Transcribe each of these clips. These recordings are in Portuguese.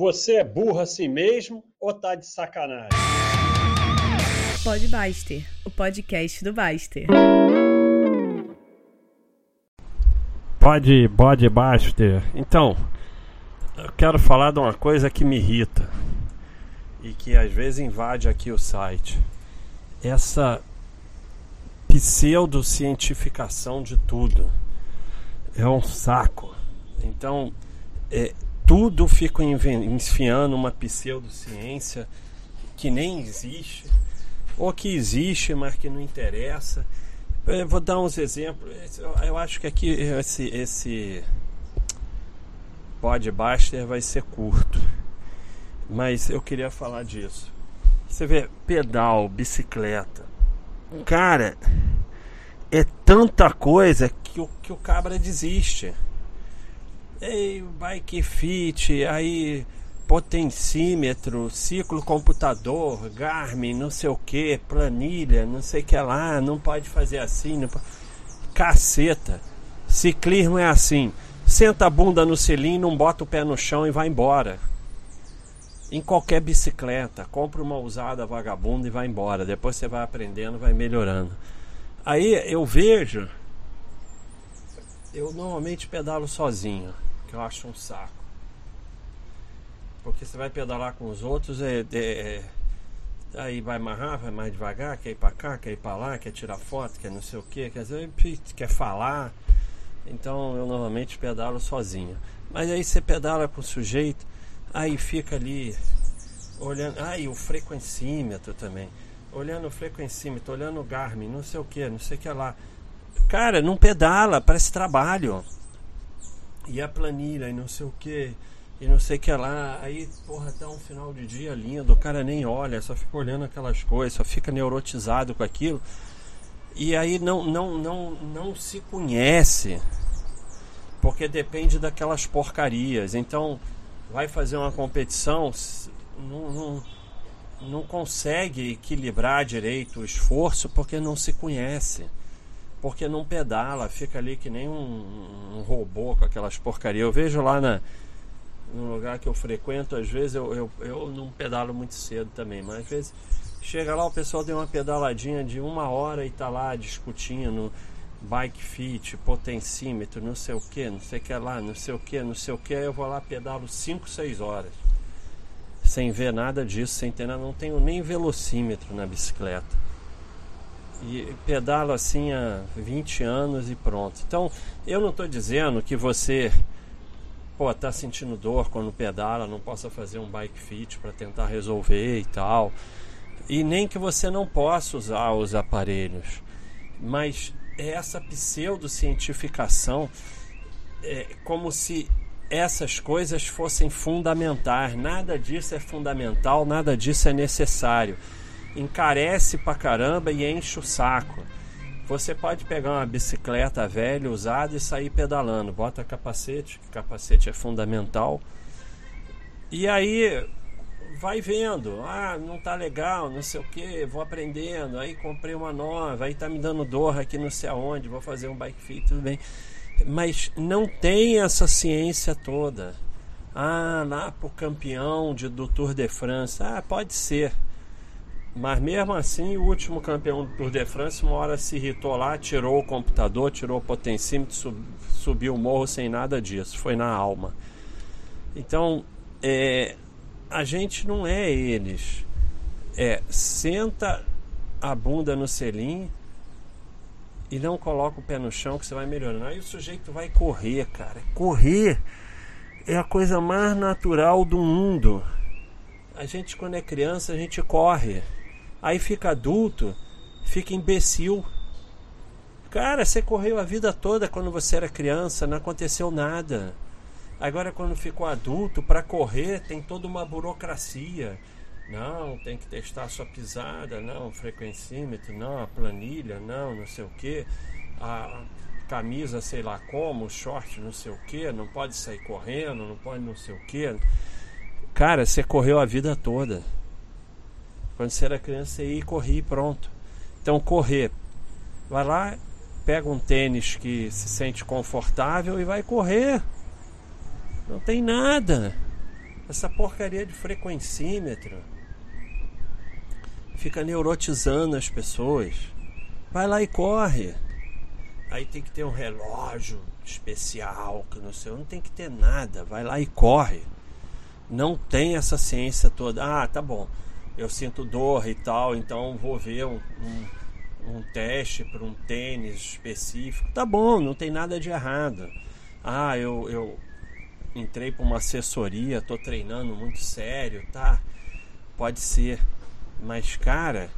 Você é burro assim mesmo ou tá de sacanagem? Pode Baster, o podcast do Baster. Pode, pode Baster. Então, eu quero falar de uma coisa que me irrita e que às vezes invade aqui o site. Essa pseudocientificação de tudo. É um saco. Então, é, tudo fica enfiando uma pseudociência que nem existe, ou que existe, mas que não interessa. Eu vou dar uns exemplos. Eu acho que aqui esse, esse podbuster vai ser curto, mas eu queria falar disso. Você vê pedal, bicicleta. Cara, é tanta coisa que o, que o cabra desiste. Ei, bike fit, aí potencímetro, ciclo computador, Garmin, não sei o que, planilha, não sei o que lá, não pode fazer assim, não caceta. Ciclismo é assim, senta a bunda no selim, não bota o pé no chão e vai embora. Em qualquer bicicleta, compra uma usada vagabunda e vai embora. Depois você vai aprendendo, vai melhorando. Aí eu vejo, eu normalmente pedalo sozinho que eu acho um saco. Porque você vai pedalar com os outros, é, é, é aí vai amarrar, vai mais devagar, quer ir pra cá, quer ir pra lá, quer tirar foto, quer não sei o que, quer, dizer, quer falar. Então eu normalmente pedalo sozinho. Mas aí você pedala com o sujeito, aí fica ali olhando. Aí ah, o frequencímetro também. Olhando o frequencímetro, olhando o Garmin, não sei o que, não sei o que lá. Cara, não pedala, parece trabalho e a planilha e não sei o que e não sei o que lá. Aí, porra, tá um final de dia lindo, o cara nem olha, só fica olhando aquelas coisas, só fica neurotizado com aquilo. E aí não, não, não, não se conhece, porque depende daquelas porcarias. Então, vai fazer uma competição, não, não, não consegue equilibrar direito o esforço porque não se conhece porque não pedala, fica ali que nem um, um robô com aquelas porcarias. Eu vejo lá na, no lugar que eu frequento, às vezes eu, eu, eu não pedalo muito cedo também, mas às vezes chega lá, o pessoal deu uma pedaladinha de uma hora e tá lá discutindo bike fit, potencímetro, não sei o que, não sei o que lá, não sei o que, não sei o que, eu vou lá pedalo 5, 6 horas. Sem ver nada disso, sem ter nada, não tenho nem velocímetro na bicicleta. E pedalo assim há 20 anos e pronto. Então, eu não estou dizendo que você pô, tá sentindo dor quando pedala, não possa fazer um bike fit para tentar resolver e tal. E nem que você não possa usar os aparelhos. Mas essa pseudocientificação é como se essas coisas fossem fundamentais. Nada disso é fundamental, nada disso é necessário encarece pra caramba e enche o saco. Você pode pegar uma bicicleta velha, usada e sair pedalando. Bota capacete, que capacete é fundamental. E aí vai vendo, ah, não tá legal, não sei o que, vou aprendendo. Aí comprei uma nova, aí tá me dando dor aqui não sei aonde, vou fazer um bike fit, tudo bem. Mas não tem essa ciência toda. Ah, lá pro campeão de, do Tour de France. Ah, pode ser. Mas mesmo assim, o último campeão do Tour de France, uma hora se irritou lá, tirou o computador, tirou o potencímetro, sub, subiu o morro sem nada disso. Foi na alma. Então, é, a gente não é eles. É, senta a bunda no selim e não coloca o pé no chão que você vai melhorando. Aí o sujeito vai correr, cara. Correr é a coisa mais natural do mundo. A gente, quando é criança, a gente corre. Aí fica adulto, fica imbecil. Cara, você correu a vida toda quando você era criança, não aconteceu nada. Agora, quando ficou adulto, para correr tem toda uma burocracia. Não, tem que testar a sua pisada, não, frequencímetro, não, a planilha, não, não sei o que. A camisa, sei lá como, short, não sei o que, não pode sair correndo, não pode não sei o que. Cara, você correu a vida toda. Quando você era criança, você ia e corria e pronto. Então, correr. Vai lá, pega um tênis que se sente confortável e vai correr. Não tem nada. Essa porcaria de frequencímetro fica neurotizando as pessoas. Vai lá e corre. Aí tem que ter um relógio especial, que não sei, não tem que ter nada. Vai lá e corre. Não tem essa ciência toda. Ah, tá bom. Eu sinto dor e tal, então vou ver um, um, um teste para um tênis específico. Tá bom, não tem nada de errado. Ah, eu, eu entrei para uma assessoria, estou treinando muito sério, tá? Pode ser. Mas, cara,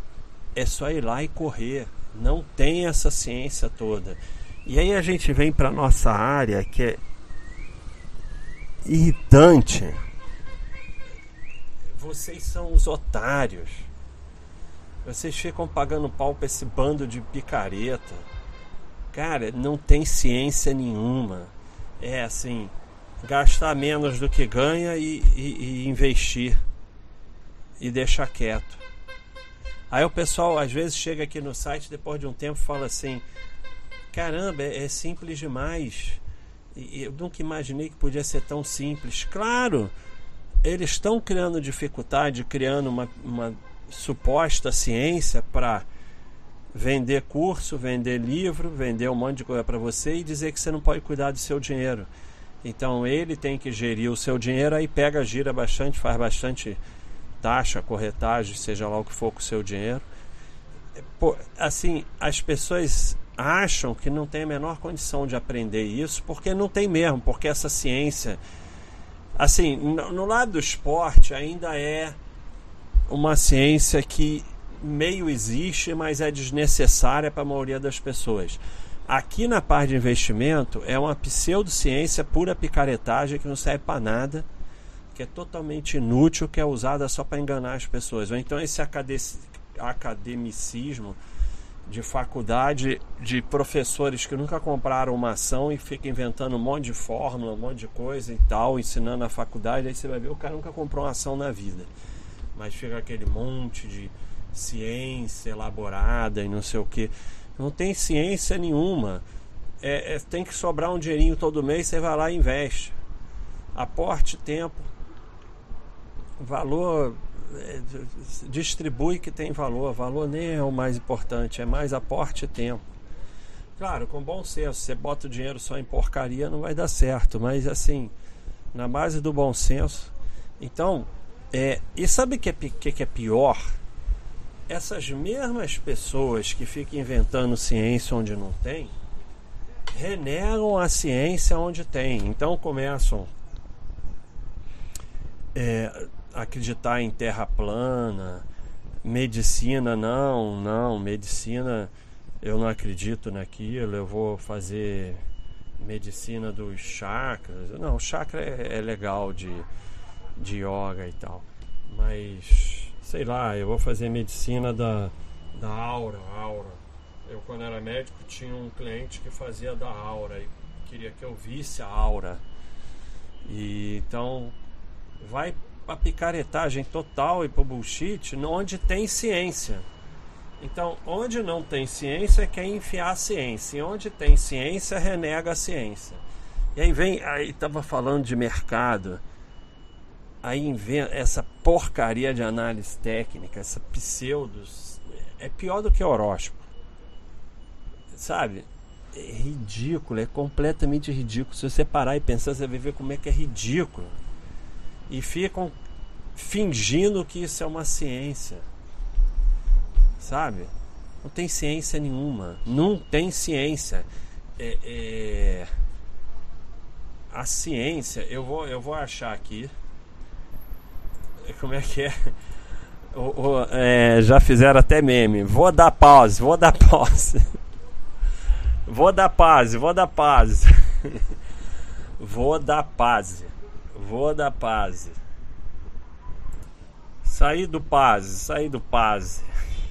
é só ir lá e correr não tem essa ciência toda. E aí a gente vem para nossa área que é irritante. Vocês são os otários. Vocês ficam pagando pau para esse bando de picareta. Cara, não tem ciência nenhuma. É assim, gastar menos do que ganha e, e, e investir. E deixar quieto. Aí o pessoal às vezes chega aqui no site depois de um tempo fala assim: caramba, é, é simples demais. Eu nunca imaginei que podia ser tão simples. Claro, eles estão criando dificuldade, criando uma, uma suposta ciência para vender curso, vender livro, vender um monte de coisa para você e dizer que você não pode cuidar do seu dinheiro. Então ele tem que gerir o seu dinheiro, aí pega, gira bastante, faz bastante taxa, corretagem, seja lá o que for com o seu dinheiro. Pô, assim, as pessoas acham que não tem a menor condição de aprender isso, porque não tem mesmo, porque essa ciência, assim, no, lado do esporte ainda é uma ciência que meio existe, mas é desnecessária para a maioria das pessoas. Aqui na parte de investimento é uma pseudociência pura picaretagem que não serve para nada que é totalmente inútil, que é usada só para enganar as pessoas. Ou então esse academicismo de faculdade de professores que nunca compraram uma ação e fica inventando um monte de fórmula, um monte de coisa e tal, ensinando na faculdade, aí você vai ver o cara nunca comprou uma ação na vida. Mas fica aquele monte de ciência elaborada e não sei o que. Não tem ciência nenhuma. É, é, tem que sobrar um dinheirinho todo mês, você vai lá e investe. Aporte tempo, valor distribui que tem valor. Valor nem é o mais importante, é mais aporte e tempo. Claro, com bom senso, você bota o dinheiro só em porcaria não vai dar certo, mas assim, na base do bom senso. Então, é, e sabe o que, é, que, é pior? Essas mesmas pessoas que ficam inventando ciência onde não tem, renegam a ciência onde tem. Então começam. É, acreditar em terra plana, medicina não, não, medicina eu não acredito naquilo, eu vou fazer medicina dos chakras. Não, chakra é, é legal de, de yoga e tal. Mas sei lá, eu vou fazer medicina da, da aura, aura. Eu quando era médico tinha um cliente que fazia da aura e queria que eu visse a aura. E então vai para picaretagem total e para bullshit, onde tem ciência. Então, onde não tem ciência, quer enfiar a ciência. E onde tem ciência, renega a ciência. E aí vem, aí estava falando de mercado. Aí inventa essa porcaria de análise técnica, essa pseudos. É pior do que horóscopo. Sabe? É ridículo, é completamente ridículo. Se você parar e pensar, você vai ver como é que é ridículo e ficam fingindo que isso é uma ciência. Sabe? Não tem ciência nenhuma. Não tem ciência. É, é... A ciência, eu vou, eu vou achar aqui. Como é que é? O, o, é, já fizeram até meme. Vou dar pause, vou dar pause. Vou dar pause, vou dar pause. vou dar pause. Vou da paz. Sair do paz, sair do paz.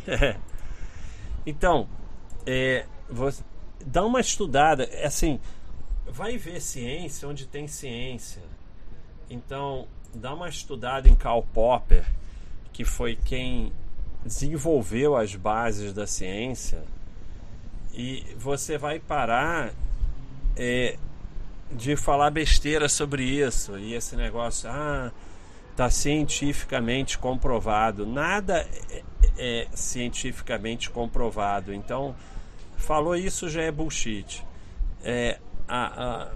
então, é, você dá uma estudada, é assim, vai ver ciência onde tem ciência. Então, dá uma estudada em Karl Popper, que foi quem desenvolveu as bases da ciência, e você vai parar é, de falar besteira sobre isso. E esse negócio, ah, está cientificamente comprovado. Nada é, é, cientificamente comprovado. Então, falou isso já é bullshit. É, a, a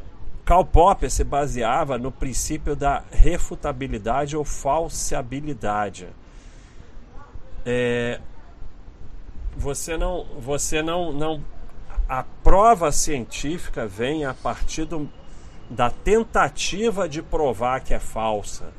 Karl Popper se baseava no princípio da refutabilidade ou falseabilidade. É, você não, você não, não, a prova científica vem a partir do, da tentativa de provar que é falsa.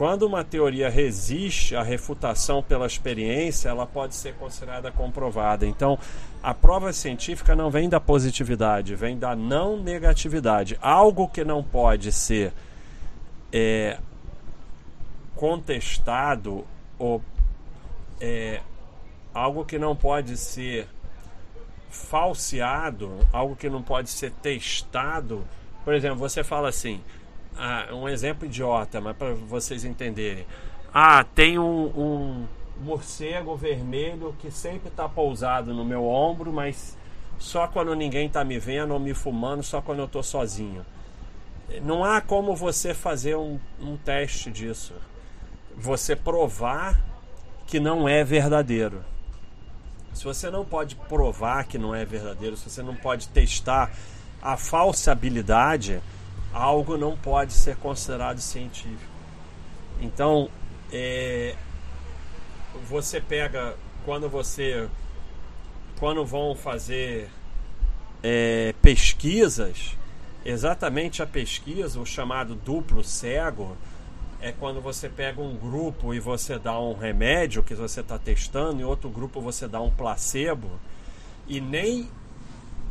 Quando uma teoria resiste à refutação pela experiência, ela pode ser considerada comprovada. Então, a prova científica não vem da positividade, vem da não negatividade. Algo que não pode ser é, contestado ou é, algo que não pode ser falseado, algo que não pode ser testado. Por exemplo, você fala assim, ah, um exemplo idiota, mas para vocês entenderem. Ah, tem um, um morcego vermelho que sempre está pousado no meu ombro, mas só quando ninguém está me vendo ou me fumando, só quando eu estou sozinho. Não há como você fazer um, um teste disso. Você provar que não é verdadeiro. Se você não pode provar que não é verdadeiro, se você não pode testar a falsa habilidade, algo não pode ser considerado científico. Então, é, você pega quando você quando vão fazer é, pesquisas, exatamente a pesquisa, o chamado duplo cego, é quando você pega um grupo e você dá um remédio que você está testando, e outro grupo você dá um placebo, e nem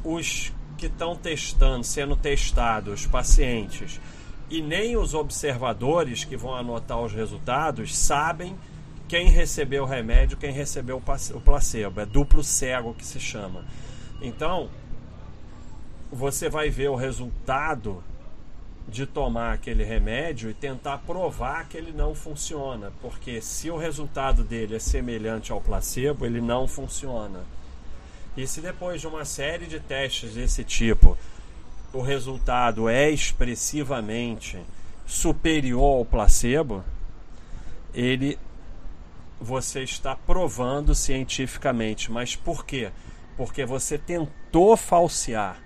os que estão testando, sendo testados, pacientes, e nem os observadores que vão anotar os resultados sabem quem recebeu o remédio, quem recebeu o placebo. É duplo cego que se chama. Então, você vai ver o resultado de tomar aquele remédio e tentar provar que ele não funciona, porque se o resultado dele é semelhante ao placebo, ele não funciona. E se depois de uma série de testes desse tipo, o resultado é expressivamente superior ao placebo, ele você está provando cientificamente. Mas por quê? Porque você tentou falsear.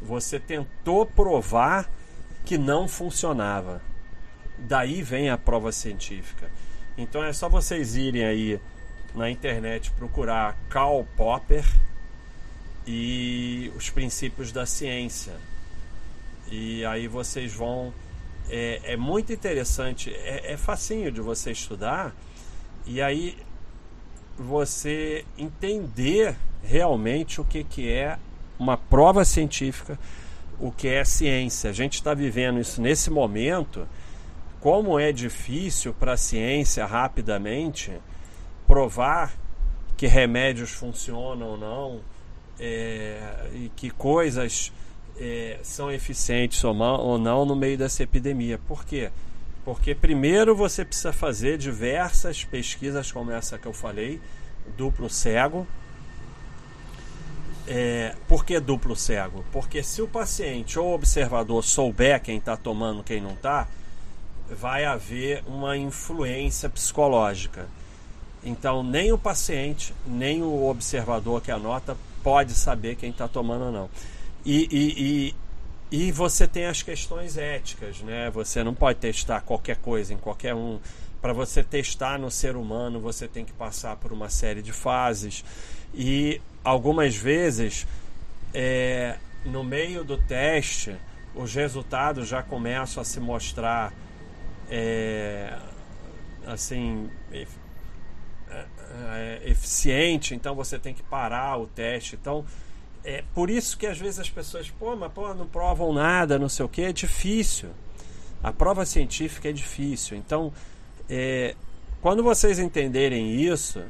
Você tentou provar que não funcionava. Daí vem a prova científica. Então é só vocês irem aí na internet procurar Karl Popper e os princípios da ciência. E aí vocês vão. É, é muito interessante, é, é facinho de você estudar, e aí você entender realmente o que, que é uma prova científica o que é ciência. A gente está vivendo isso nesse momento. Como é difícil para a ciência rapidamente provar que remédios funcionam ou não, é, e que coisas é, são eficientes ou não, no meio dessa epidemia. Por quê? Porque primeiro você precisa fazer diversas pesquisas como essa que eu falei, duplo cego, é, por que duplo cego? Porque se o paciente ou observador souber quem está tomando quem não está, vai haver uma influência psicológica. Então, nem o paciente, nem o observador que anota pode saber quem está tomando ou não. E, e, e, e, você tem as questões éticas, né? Você não pode testar qualquer coisa em qualquer um. Para você testar no ser humano, você tem que passar por uma série de fases. E algumas vezes, é, no meio do teste, os resultados já começam a se mostrar é, assim é, eficiente, então você tem que parar o teste. Então, é por isso que às vezes as pessoas, pô, mas pô, não provam nada, não sei o que, é difícil. A prova científica é difícil. Então, é, quando vocês entenderem isso,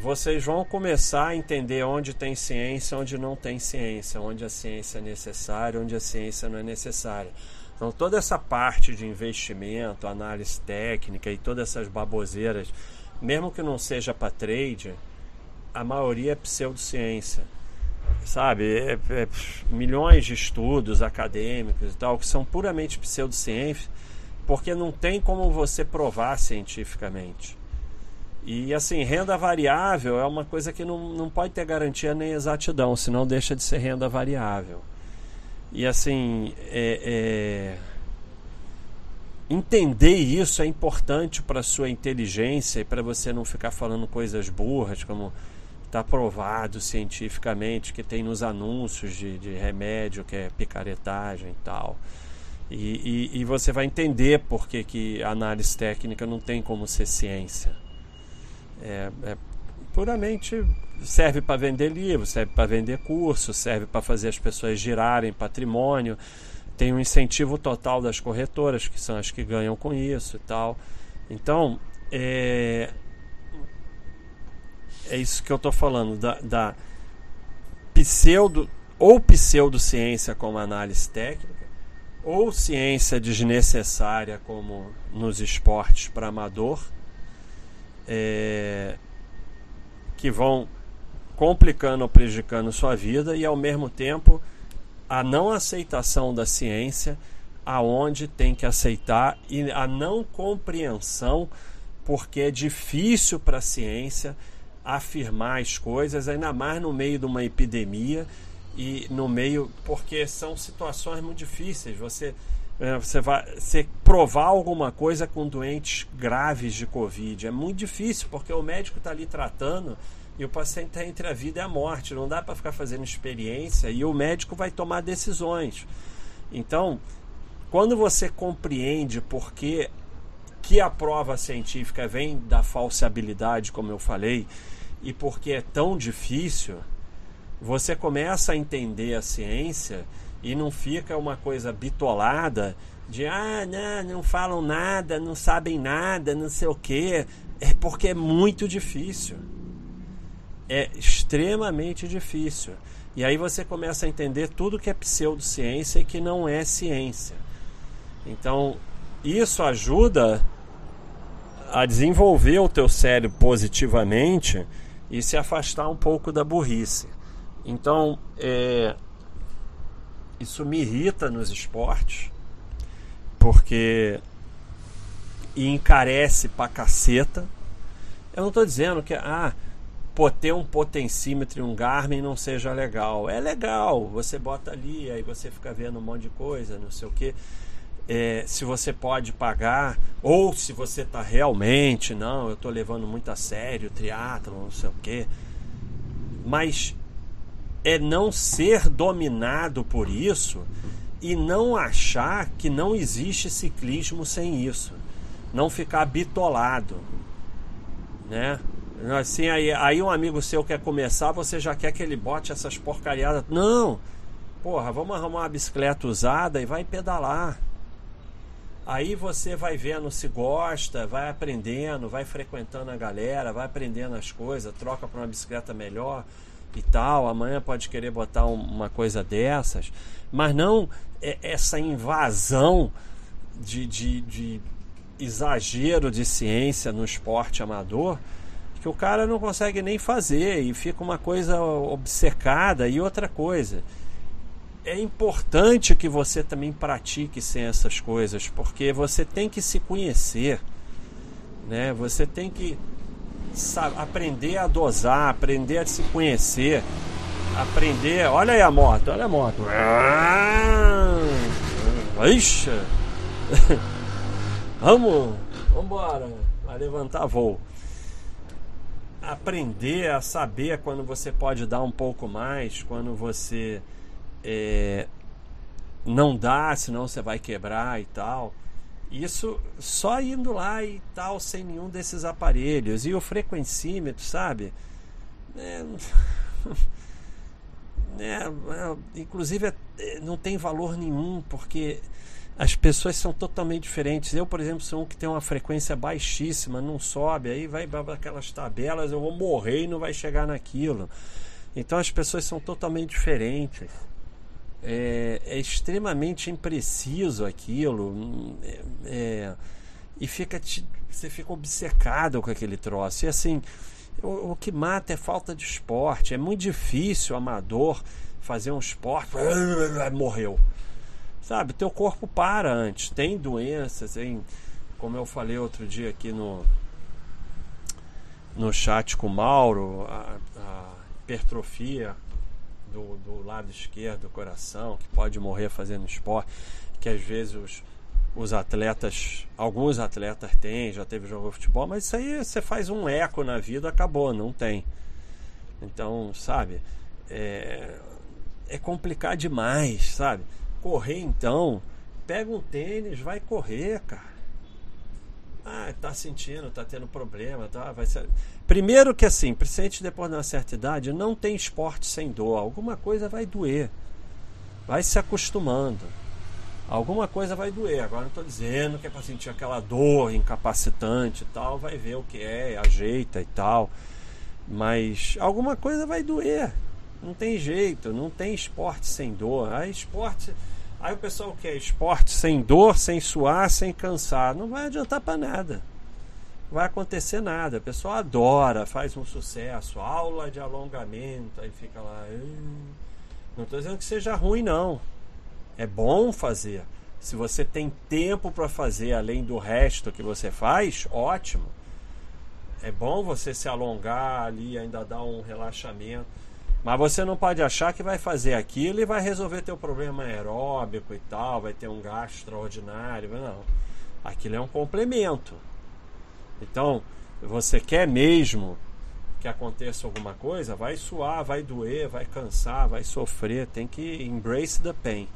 vocês vão começar a entender onde tem ciência, onde não tem ciência, onde a ciência é necessária, onde a ciência não é necessária. Então, toda essa parte de investimento, análise técnica e todas essas baboseiras, mesmo que não seja para trade, a maioria é pseudociência. Sabe? É, é, milhões de estudos acadêmicos e tal, que são puramente pseudociência, porque não tem como você provar cientificamente. E assim, renda variável é uma coisa que não, não pode ter garantia nem exatidão, senão deixa de ser renda variável. E assim, é, é... entender isso é importante para sua inteligência e para você não ficar falando coisas burras como está provado cientificamente que tem nos anúncios de, de remédio que é picaretagem e tal. E, e, e, você vai entender por que, que análise técnica não tem como ser ciência. É, é puramente serve para vender livros, serve para vender cursos, serve para fazer as pessoas girarem patrimônio. Tem um incentivo total das corretoras, que são as que ganham com isso e tal. Então, é, é isso que eu estou falando, da, da pseudo ou pseudociência como análise técnica, ou ciência desnecessária, como nos esportes para amador, é, que vão complicando ou prejudicando sua vida, e ao mesmo tempo a não aceitação da ciência, aonde tem que aceitar, e a não compreensão, porque é difícil para a ciência afirmar as coisas, ainda mais no meio de uma epidemia e no meio porque são situações muito difíceis. Você é, você vai você provar alguma coisa com doentes graves de covid é muito difícil porque o médico está ali tratando e o paciente está entre a vida e a morte. Não dá para ficar fazendo experiência e o médico vai tomar decisões. Então, quando você compreende por que, que a prova científica vem da falseabilidade, como eu falei, e porque é tão difícil, você começa a entender a ciência e não fica uma coisa bitolada de ah, não, não falam nada, não sabem nada, não sei o quê. É porque é muito difícil. É extremamente difícil. E aí você começa a entender tudo que é pseudociência e que não é ciência. Então, isso ajuda a desenvolver o teu cérebro positivamente e se afastar um pouco da burrice. Então, é, isso me irrita nos esportes, porque encarece pra caceta. Eu não estou dizendo que ah, ter um potencímetro e um Garmin não seja legal. É legal, você bota ali, aí você fica vendo um monte de coisa, não sei o que. É, se você pode pagar, ou se você está realmente, não, eu estou levando muito a sério triatlo, não sei o que. Mas é não ser dominado por isso e não achar que não existe ciclismo sem isso. Não ficar bitolado, né? Assim, aí, aí um amigo seu quer começar, você já quer que ele bote essas porcariadas. Não! Porra, vamos arrumar uma bicicleta usada e vai pedalar. Aí você vai vendo se gosta, vai aprendendo, vai frequentando a galera, vai aprendendo as coisas, troca para uma bicicleta melhor e tal. Amanhã pode querer botar uma coisa dessas, mas não essa invasão de, de, de exagero de ciência no esporte amador que o cara não consegue nem fazer e fica uma coisa obcecada e outra coisa. É importante que você também pratique sem essas coisas, porque você tem que se conhecer, né? Você tem que aprender a dosar, aprender a se conhecer, aprender. Olha aí a moto, olha a moto. Ixi! vamos, vamos embora, vai levantar voo. Aprender a saber quando você pode dar um pouco mais, quando você é, não dá, senão você vai quebrar e tal. Isso só indo lá e tal, sem nenhum desses aparelhos. E o frequencímetro, sabe? É, é, é, inclusive, é, não tem valor nenhum, porque as pessoas são totalmente diferentes. Eu, por exemplo, sou um que tem uma frequência baixíssima, não sobe, aí vai para aquelas tabelas, eu vou morrer e não vai chegar naquilo. Então as pessoas são totalmente diferentes é, é extremamente impreciso aquilo é, é, e fica você fica obcecado com aquele troço. E assim, o, o, que mata é falta de esporte. É muito difícil amador fazer um esporte. Morreu. Sabe, teu corpo para antes. Tem doenças, tem, como eu falei outro dia aqui no, no chat com o Mauro, a, a hipertrofia do, do lado esquerdo do coração, que pode morrer fazendo esporte, que às vezes os, os atletas, alguns atletas têm, já teve jogo de futebol, mas isso aí você faz um eco na vida, acabou, não tem. Então, sabe, é, é complicado demais, sabe? Correr então, pega um tênis, vai correr, cara. Ah, tá sentindo, tá tendo problema, tá? Vai ser... Primeiro que assim, principalmente depois de uma certa idade, não tem esporte sem dor. Alguma coisa vai doer. Vai se acostumando. Alguma coisa vai doer. Agora não estou dizendo que é para sentir aquela dor incapacitante e tal. Vai ver o que é, ajeita e tal. Mas alguma coisa vai doer. Não tem jeito, não tem esporte sem dor. Aí esporte Aí o pessoal quer esporte sem dor, sem suar, sem cansar. Não vai adiantar para nada. Não vai acontecer nada. O pessoal adora, faz um sucesso, aula de alongamento, aí fica lá. Não estou dizendo que seja ruim, não. É bom fazer. Se você tem tempo para fazer além do resto que você faz, ótimo. É bom você se alongar ali, ainda dar um relaxamento. Mas você não pode achar que vai fazer aquilo e vai resolver teu problema aeróbico e tal, vai ter um gasto extraordinário. Não. Aquilo é um complemento. Então, você quer mesmo que aconteça alguma coisa, vai suar, vai doer, vai cansar, vai sofrer, tem que embrace the pain.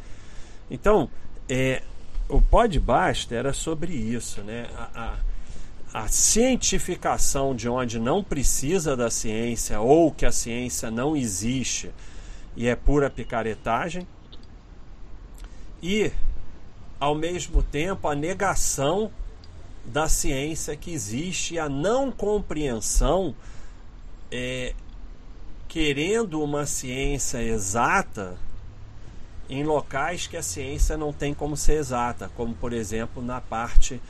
Então, é, o Pod Basta era sobre isso, né? A, a, a cientificação de onde não precisa da ciência ou que a ciência não existe e é pura picaretagem, e ao mesmo tempo a negação da ciência que existe, a não compreensão, é, querendo uma ciência exata em locais que a ciência não tem como ser exata, como por exemplo na parte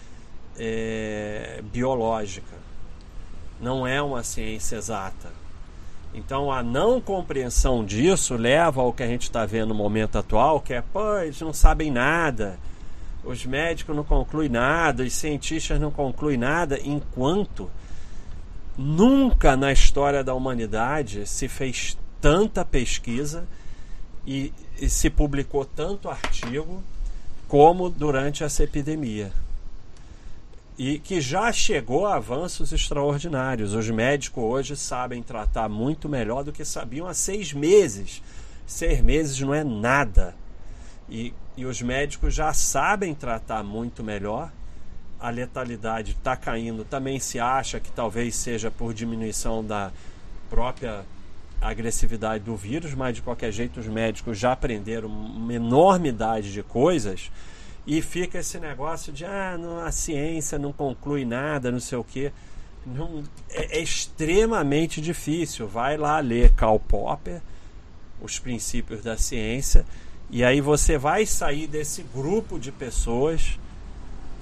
é, biológica. Não é uma ciência exata. Então a não compreensão disso leva ao que a gente está vendo no momento atual, que é, pô, eles não sabem nada, os médicos não concluem nada, os cientistas não concluem nada, enquanto nunca na história da humanidade se fez tanta pesquisa e, e se publicou tanto artigo como durante essa epidemia e que já chegou a avanços extraordinários. Os médicos hoje sabem tratar muito melhor do que sabiam há seis meses. Seis meses não é nada. E, e os médicos já sabem tratar muito melhor. A letalidade está caindo. Também se acha que talvez seja por diminuição da própria agressividade do vírus, mas de qualquer jeito os médicos já aprenderam uma enormidade de coisas e fica esse negócio de ah, não, a ciência não conclui nada, não sei o que. Não, é, é, extremamente difícil. Vai lá ler Karl Popper, os princípios da ciência, e aí você vai sair desse grupo de pessoas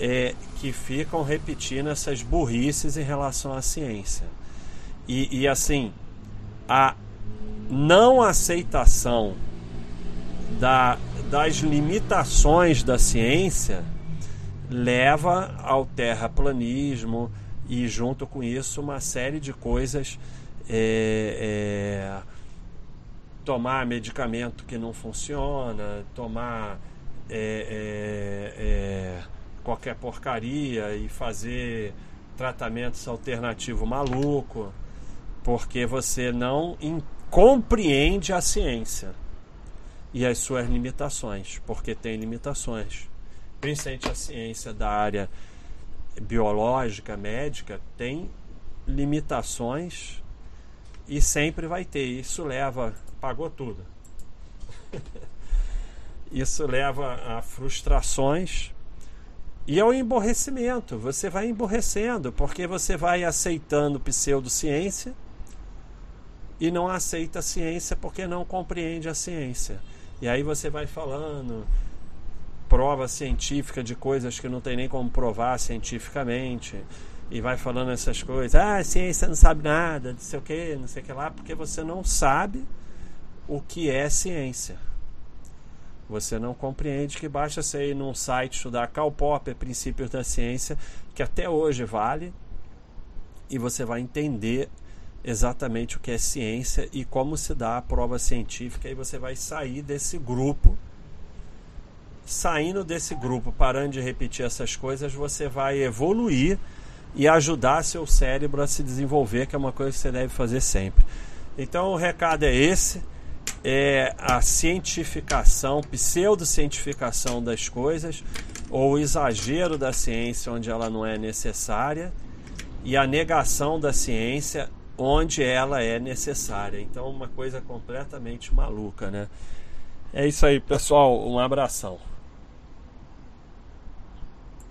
é, que ficam repetindo essas burrices em relação à ciência. E, e assim, a não aceitação da das limitações da ciência leva ao terraplanismo e junto com isso uma série de coisas é, é, tomar medicamento que não funciona tomar é, é, é qualquer porcaria e fazer tratamentos alternativos maluco porque você não compreende a ciência e as suas limitações, porque tem limitações. Principalmente a ciência da área biológica, médica, tem limitações e sempre vai ter. Isso leva. Pagou tudo. Isso leva a frustrações e ao emborrecimento. Você vai emborrecendo porque você vai aceitando pseudociência e não aceita a ciência porque não compreende a ciência. E aí você vai falando prova científica de coisas que não tem nem como provar cientificamente e vai falando essas coisas. Ah, a ciência não sabe nada, não sei o que, não sei o que lá, porque você não sabe o que é ciência. Você não compreende que basta você ir num site estudar Karl Popper, Princípios da Ciência, que até hoje vale, e você vai entender exatamente o que é ciência e como se dá a prova científica, e você vai sair desse grupo. Saindo desse grupo, parando de repetir essas coisas, você vai evoluir e ajudar seu cérebro a se desenvolver, que é uma coisa que você deve fazer sempre. Então o recado é esse é a cientificação, pseudocientificação das coisas, ou o exagero da ciência onde ela não é necessária, e a negação da ciência onde ela é necessária. Então, uma coisa completamente maluca, né? É isso aí, pessoal. Um abração.